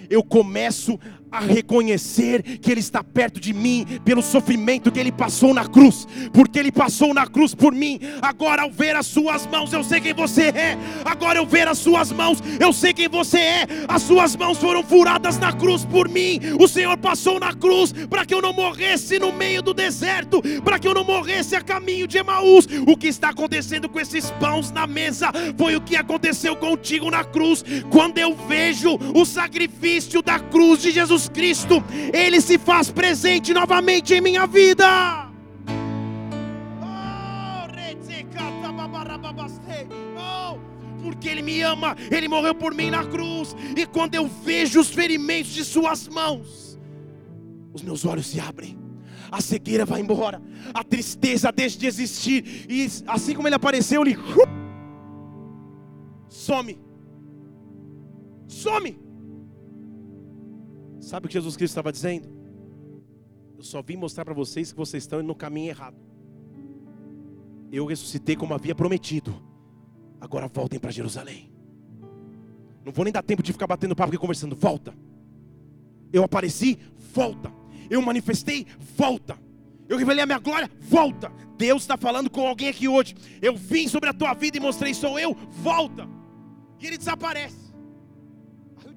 eu começo a reconhecer que Ele está perto de mim pelo sofrimento que Ele passou na cruz, porque Ele passou na cruz por mim. Agora, ao ver as Suas mãos, eu sei quem você é. Agora, eu ver as Suas mãos, eu sei quem você é. As Suas mãos foram furadas na cruz por mim. O Senhor passou na cruz para que eu não morresse no meio do deserto, para que eu não morresse a caminho de Emaús. O que está acontecendo com esses pães na mesa foi o que aconteceu contigo na cruz. Quando eu vejo o sacrifício da cruz de Jesus Jesus Cristo, Ele se faz presente novamente em minha vida. Oh, porque Ele me ama, Ele morreu por mim na cruz, e quando eu vejo os ferimentos de Suas mãos, os meus olhos se abrem a cegueira vai embora, a tristeza deixa de existir, e assim como ele apareceu, ele some. Some. Sabe o que Jesus Cristo estava dizendo? Eu só vim mostrar para vocês que vocês estão no caminho errado. Eu ressuscitei como havia prometido. Agora voltem para Jerusalém. Não vou nem dar tempo de ficar batendo papo aqui conversando. Volta. Eu apareci, volta. Eu manifestei, volta. Eu revelei a minha glória, volta. Deus está falando com alguém aqui hoje. Eu vim sobre a tua vida e mostrei, sou eu, volta. E ele desaparece.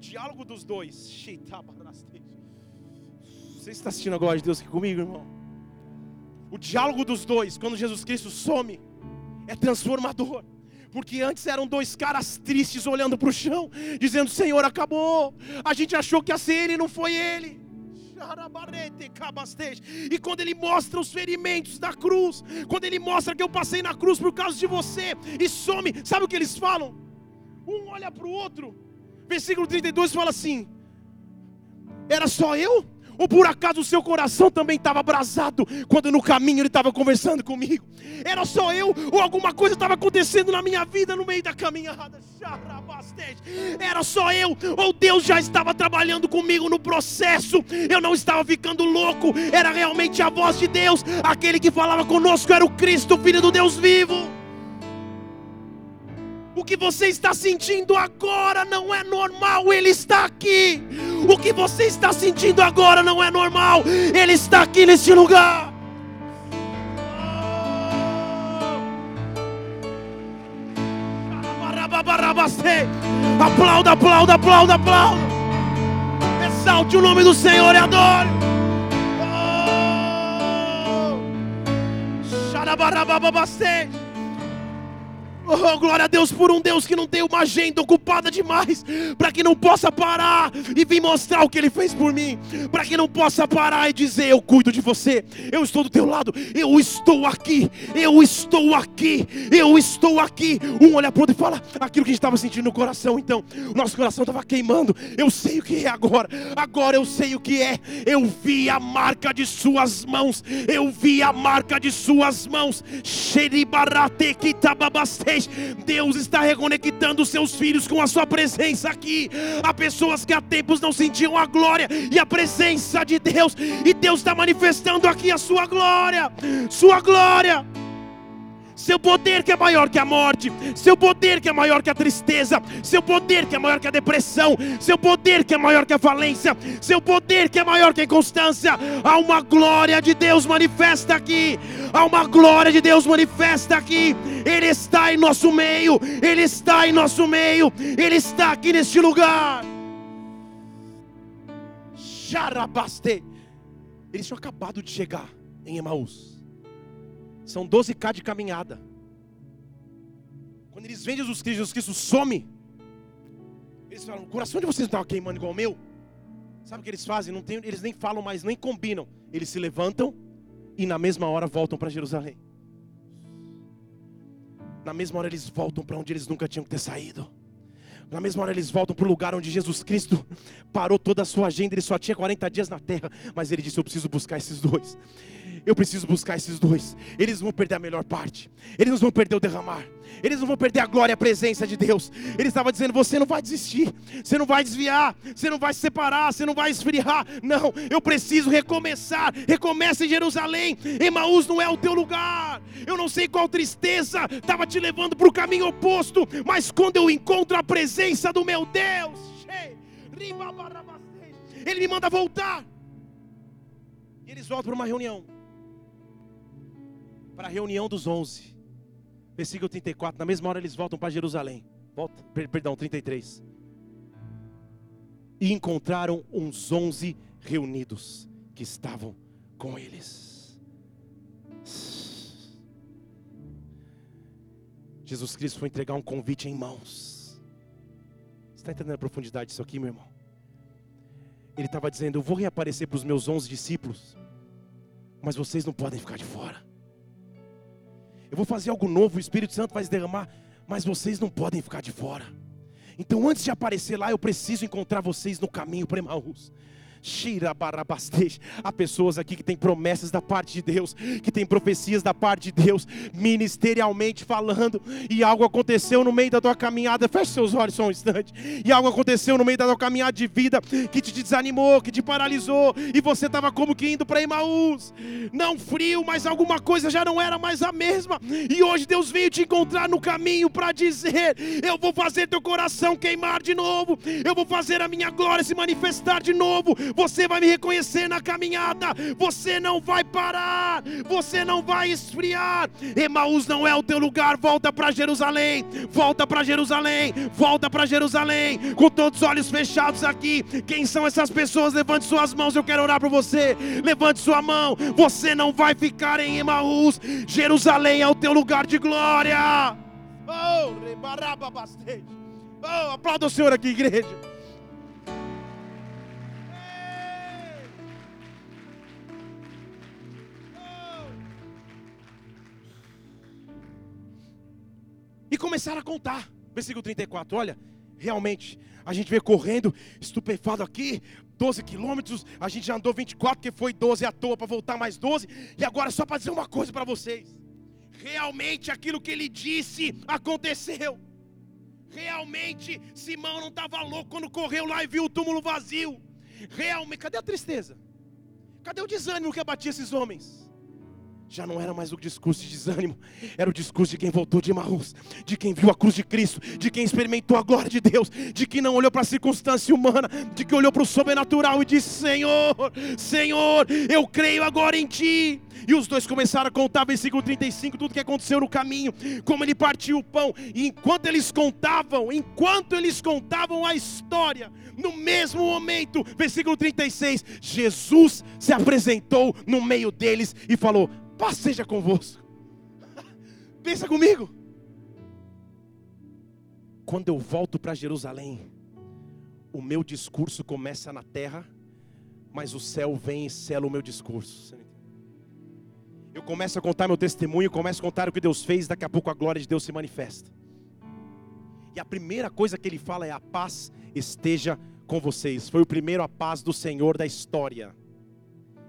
Diálogo dos dois. Você está assistindo a glória de Deus aqui comigo, irmão? O diálogo dos dois, quando Jesus Cristo some, é transformador. Porque antes eram dois caras tristes olhando para o chão, dizendo: Senhor, acabou. A gente achou que ia ser ele, não foi ele. E quando ele mostra os ferimentos da cruz, quando ele mostra que eu passei na cruz por causa de você, e some, sabe o que eles falam? Um olha para o outro, versículo 32 fala assim: Era só eu? Ou por acaso o seu coração também estava abrasado quando no caminho ele estava conversando comigo? Era só eu ou alguma coisa estava acontecendo na minha vida no meio da caminhada? Era só eu ou Deus já estava trabalhando comigo no processo? Eu não estava ficando louco, era realmente a voz de Deus, aquele que falava conosco era o Cristo, filho do Deus vivo. O que você está sentindo agora não é normal, Ele está aqui. O que você está sentindo agora não é normal, Ele está aqui neste lugar. Aplauda, aplauda, aplauda, aplauda. Exalte o nome do Senhor e adore. Oh. Oh, glória a Deus por um Deus que não tem uma agenda ocupada demais, para que não possa parar e vir mostrar o que Ele fez por mim, para que não possa parar e dizer: Eu cuido de você, eu estou do teu lado, eu estou aqui, eu estou aqui, eu estou aqui. Um olha para outro e fala aquilo que a gente estava sentindo no coração, então, o nosso coração estava queimando. Eu sei o que é agora, agora eu sei o que é. Eu vi a marca de Suas mãos, eu vi a marca de Suas mãos. Xeribarate kitababastei Deus está reconectando os seus filhos com a sua presença aqui. Há pessoas que há tempos não sentiam a glória e a presença de Deus, e Deus está manifestando aqui a sua glória, sua glória seu poder que é maior que a morte, seu poder que é maior que a tristeza, seu poder que é maior que a depressão, seu poder que é maior que a falência, seu poder que é maior que a inconstância. Há uma glória de Deus manifesta aqui, há uma glória de Deus manifesta aqui. Ele está em nosso meio, ele está em nosso meio, ele está aqui neste lugar. Eles tinham acabado de chegar em Emaús. São 12K de caminhada. Quando eles veem Jesus Cristo, Jesus Cristo some. Eles falam, o coração de vocês não estava queimando igual o meu? Sabe o que eles fazem? Não tem, eles nem falam mais, nem combinam. Eles se levantam e na mesma hora voltam para Jerusalém. Na mesma hora eles voltam para onde eles nunca tinham que ter saído. Na mesma hora eles voltam para o lugar onde Jesus Cristo parou toda a sua agenda. Ele só tinha 40 dias na terra, mas ele disse: Eu preciso buscar esses dois. Eu preciso buscar esses dois. Eles vão perder a melhor parte. Eles não vão perder o derramar. Eles não vão perder a glória a presença de Deus. Ele estava dizendo: você não vai desistir, você não vai desviar, você não vai se separar, você não vai esfriar. Não, eu preciso recomeçar. Recomeça em Jerusalém. Emaús não é o teu lugar. Eu não sei qual tristeza estava te levando para o caminho oposto, mas quando eu encontro a presença do meu Deus, Ele me manda voltar. E eles voltam para uma reunião para a reunião dos onze. Versículo 34. Na mesma hora eles voltam para Jerusalém. Volta, perdão, 33. E encontraram uns onze reunidos que estavam com eles. Jesus Cristo foi entregar um convite em mãos. Você está entendendo a profundidade disso aqui, meu irmão? Ele estava dizendo: Eu vou reaparecer para os meus onze discípulos, mas vocês não podem ficar de fora. Eu vou fazer algo novo, o Espírito Santo vai se derramar, mas vocês não podem ficar de fora. Então, antes de aparecer lá, eu preciso encontrar vocês no caminho para Emaús. Há pessoas aqui que têm promessas da parte de Deus, que têm profecias da parte de Deus, ministerialmente falando, e algo aconteceu no meio da tua caminhada. Feche seus olhos só um instante. E algo aconteceu no meio da tua caminhada de vida que te desanimou, que te paralisou, e você estava como que indo para Emaús. Não frio, mas alguma coisa já não era mais a mesma. E hoje Deus veio te encontrar no caminho para dizer: Eu vou fazer teu coração queimar de novo, eu vou fazer a minha glória se manifestar de novo você vai me reconhecer na caminhada, você não vai parar, você não vai esfriar. Emaús não é o teu lugar, volta para Jerusalém, volta para Jerusalém, volta para Jerusalém, com todos os olhos fechados aqui. Quem são essas pessoas? Levante suas mãos, eu quero orar para você. Levante sua mão, você não vai ficar em Emaús, Jerusalém é o teu lugar de glória. Oh, oh aplauda o Senhor aqui, igreja. Começaram a contar. Versículo 34. Olha, realmente, a gente veio correndo, estupefado aqui, 12 quilômetros. A gente já andou 24, porque foi 12 à toa para voltar mais 12. E agora, só para dizer uma coisa para vocês: realmente aquilo que ele disse aconteceu. Realmente, Simão não estava louco quando correu lá e viu o túmulo vazio. Realmente, cadê a tristeza? Cadê o desânimo que abatia esses homens? Já não era mais o discurso de desânimo, era o discurso de quem voltou de Maús, de quem viu a cruz de Cristo, de quem experimentou a glória de Deus, de quem não olhou para a circunstância humana, de quem olhou para o sobrenatural e disse: Senhor, Senhor, eu creio agora em Ti. E os dois começaram a contar, versículo 35, tudo que aconteceu no caminho, como ele partiu o pão, e enquanto eles contavam, enquanto eles contavam a história, no mesmo momento, versículo 36, Jesus se apresentou no meio deles e falou: paz seja convosco. Pensa comigo. Quando eu volto para Jerusalém, o meu discurso começa na terra, mas o céu vem e sela o meu discurso. Eu começo a contar meu testemunho, começo a contar o que Deus fez, daqui a pouco a glória de Deus se manifesta. E a primeira coisa que ele fala é: a paz esteja com vocês. Foi o primeiro a paz do Senhor da história.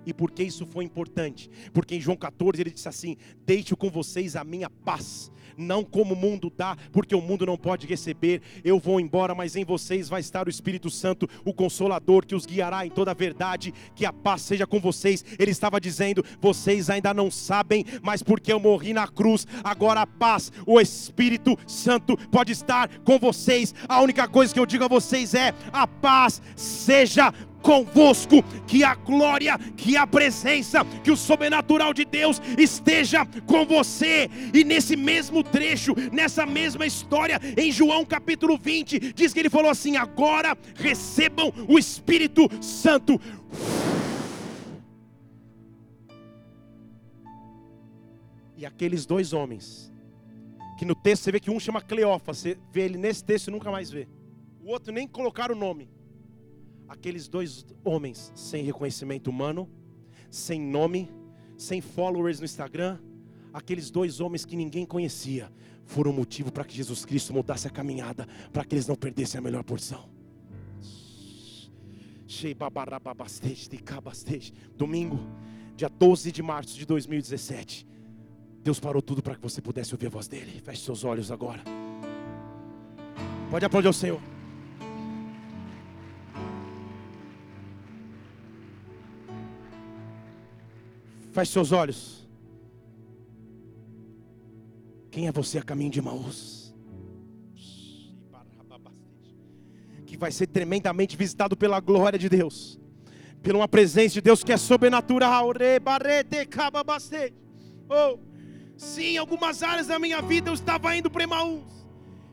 E por que isso foi importante? Porque em João 14 ele disse assim: Deixo com vocês a minha paz, não como o mundo dá, porque o mundo não pode receber. Eu vou embora, mas em vocês vai estar o Espírito Santo, o Consolador, que os guiará em toda a verdade. Que a paz seja com vocês. Ele estava dizendo: Vocês ainda não sabem, mas porque eu morri na cruz, agora a paz, o Espírito Santo pode estar com vocês. A única coisa que eu digo a vocês é: a paz seja convosco, que a glória, que a presença, que o sobrenatural de Deus esteja com você. E nesse mesmo trecho, nessa mesma história, em João capítulo 20, diz que ele falou assim: agora recebam o Espírito Santo. E aqueles dois homens, que no texto você vê que um chama Cleófas, você vê ele nesse texto e nunca mais vê. O outro nem colocaram o nome aqueles dois homens sem reconhecimento humano, sem nome, sem followers no Instagram, aqueles dois homens que ninguém conhecia, foram motivo para que Jesus Cristo mudasse a caminhada, para que eles não perdessem a melhor porção. Domingo, dia 12 de março de 2017. Deus parou tudo para que você pudesse ouvir a voz dele. Feche seus olhos agora. Pode aplaudir o Senhor. Feche seus olhos. Quem é você a caminho de Maús? Que vai ser tremendamente visitado pela glória de Deus, pela uma presença de Deus que é sobrenatural. Oh, sim, em algumas áreas da minha vida eu estava indo para Emaús.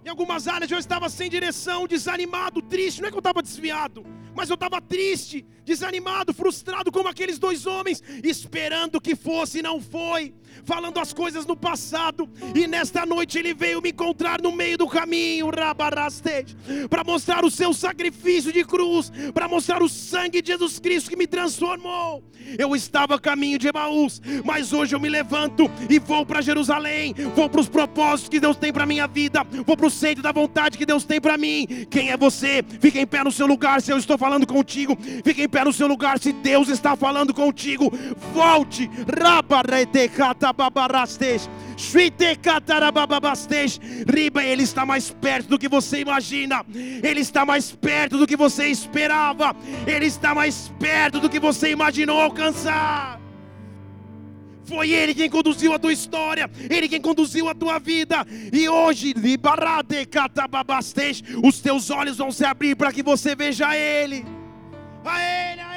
Em algumas áreas eu estava sem direção, desanimado, triste. Não é que eu estava desviado, mas eu estava triste, desanimado, frustrado, como aqueles dois homens, esperando que fosse e não foi, falando as coisas no passado. E nesta noite ele veio me encontrar no meio do caminho, para mostrar o seu sacrifício de cruz, para mostrar o sangue de Jesus Cristo que me transformou. Eu estava a caminho de Emaús, mas hoje eu me levanto e vou para Jerusalém, vou para os propósitos que Deus tem para minha vida, vou para o centro da vontade que Deus tem para mim. Quem é você? Fica em pé no seu lugar se eu estou falando contigo. Fique em pé no seu lugar. Se Deus está falando contigo, volte. Riba, Ele está mais perto do que você imagina. Ele está mais perto do que você esperava. Ele está mais perto do que você imaginou alcançar. Foi Ele quem conduziu a tua história, Ele quem conduziu a tua vida. E hoje, os teus olhos vão se abrir para que você veja Ele. A Ele.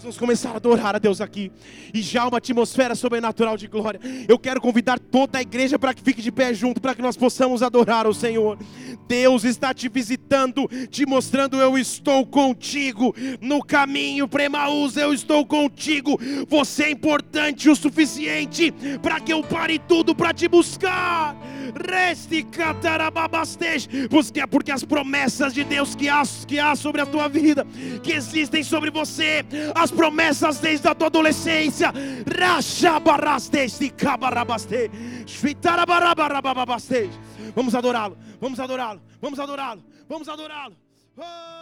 Nós vamos começar a adorar a Deus aqui. E já uma atmosfera sobrenatural de glória. Eu quero convidar toda a igreja para que fique de pé junto, para que nós possamos adorar o Senhor. Deus está te visitando, te mostrando: eu estou contigo. No caminho para Emaús, eu estou contigo. Você é importante o suficiente para que eu pare tudo para te buscar. Porque, porque as promessas de Deus que há, que há sobre a tua vida, que existem sobre você, as promessas desde a tua adolescência, vamos adorá-lo, vamos adorá-lo, vamos adorá-lo, vamos adorá-lo. Oh!